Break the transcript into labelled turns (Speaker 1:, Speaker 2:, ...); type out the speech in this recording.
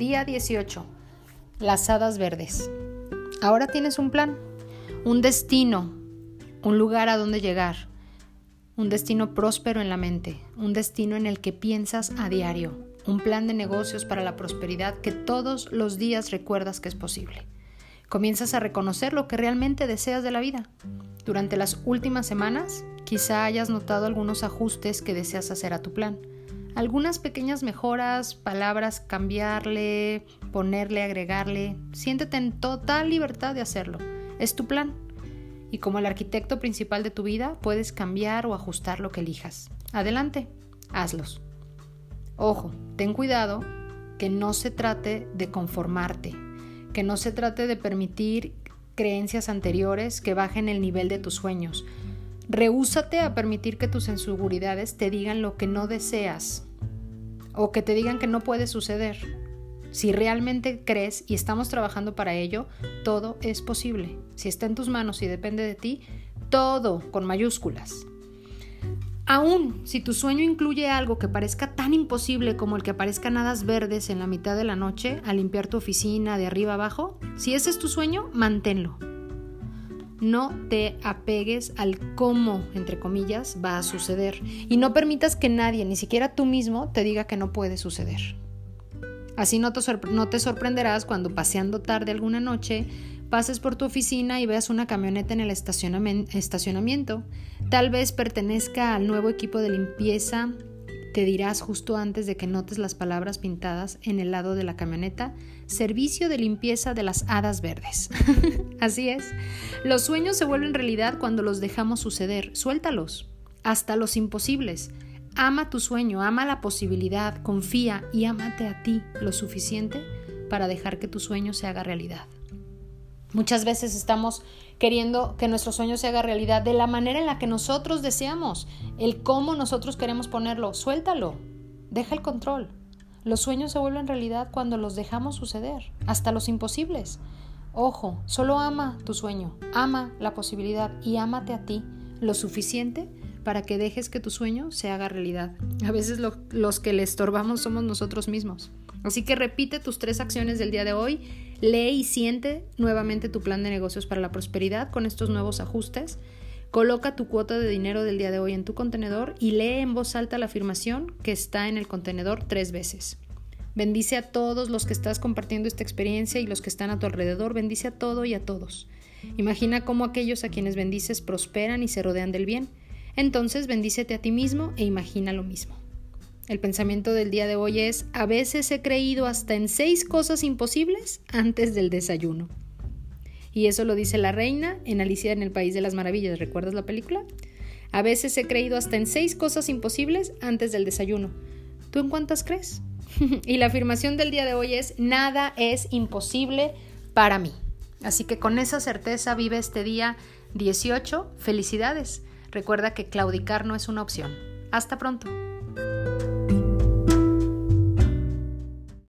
Speaker 1: Día 18. Las hadas verdes. Ahora tienes un plan, un destino, un lugar a donde llegar, un destino próspero en la mente, un destino en el que piensas a diario, un plan de negocios para la prosperidad que todos los días recuerdas que es posible. Comienzas a reconocer lo que realmente deseas de la vida. Durante las últimas semanas, quizá hayas notado algunos ajustes que deseas hacer a tu plan algunas pequeñas mejoras, palabras, cambiarle, ponerle, agregarle. Siéntete en total libertad de hacerlo. Es tu plan. Y como el arquitecto principal de tu vida, puedes cambiar o ajustar lo que elijas. Adelante, hazlos. Ojo, ten cuidado que no se trate de conformarte, que no se trate de permitir creencias anteriores que bajen el nivel de tus sueños. Rehúsate a permitir que tus inseguridades te digan lo que no deseas o que te digan que no puede suceder. Si realmente crees y estamos trabajando para ello, todo es posible. Si está en tus manos y depende de ti, todo con mayúsculas. Aún si tu sueño incluye algo que parezca tan imposible como el que aparezcan hadas verdes en la mitad de la noche a limpiar tu oficina de arriba abajo, si ese es tu sueño, manténlo. No te apegues al cómo, entre comillas, va a suceder y no permitas que nadie, ni siquiera tú mismo, te diga que no puede suceder. Así no te, sorprenderás cuando paseando tarde alguna noche pases por tu oficina y veas una camioneta en el estacionamiento. Tal vez pertenezca al nuevo equipo de limpieza te dirás justo antes de que notes las palabras pintadas en el lado de la camioneta, servicio de limpieza de las hadas verdes. Así es, los sueños se vuelven realidad cuando los dejamos suceder, suéltalos, hasta los imposibles. Ama tu sueño, ama la posibilidad, confía y ámate a ti lo suficiente para dejar que tu sueño se haga realidad. Muchas veces estamos queriendo que nuestro sueño se haga realidad de la manera en la que nosotros deseamos, el cómo nosotros queremos ponerlo. Suéltalo, deja el control. Los sueños se vuelven realidad cuando los dejamos suceder, hasta los imposibles. Ojo, solo ama tu sueño, ama la posibilidad y ámate a ti lo suficiente para que dejes que tu sueño se haga realidad. A veces los que le estorbamos somos nosotros mismos. Así que repite tus tres acciones del día de hoy, lee y siente nuevamente tu plan de negocios para la prosperidad con estos nuevos ajustes. Coloca tu cuota de dinero del día de hoy en tu contenedor y lee en voz alta la afirmación que está en el contenedor tres veces. Bendice a todos los que estás compartiendo esta experiencia y los que están a tu alrededor. Bendice a todo y a todos. Imagina cómo aquellos a quienes bendices prosperan y se rodean del bien. Entonces bendícete a ti mismo e imagina lo mismo. El pensamiento del día de hoy es, a veces he creído hasta en seis cosas imposibles antes del desayuno. Y eso lo dice la reina en Alicia en el País de las Maravillas. ¿Recuerdas la película? A veces he creído hasta en seis cosas imposibles antes del desayuno. ¿Tú en cuántas crees? y la afirmación del día de hoy es, nada es imposible para mí. Así que con esa certeza vive este día 18. Felicidades. Recuerda que claudicar no es una opción. Hasta pronto.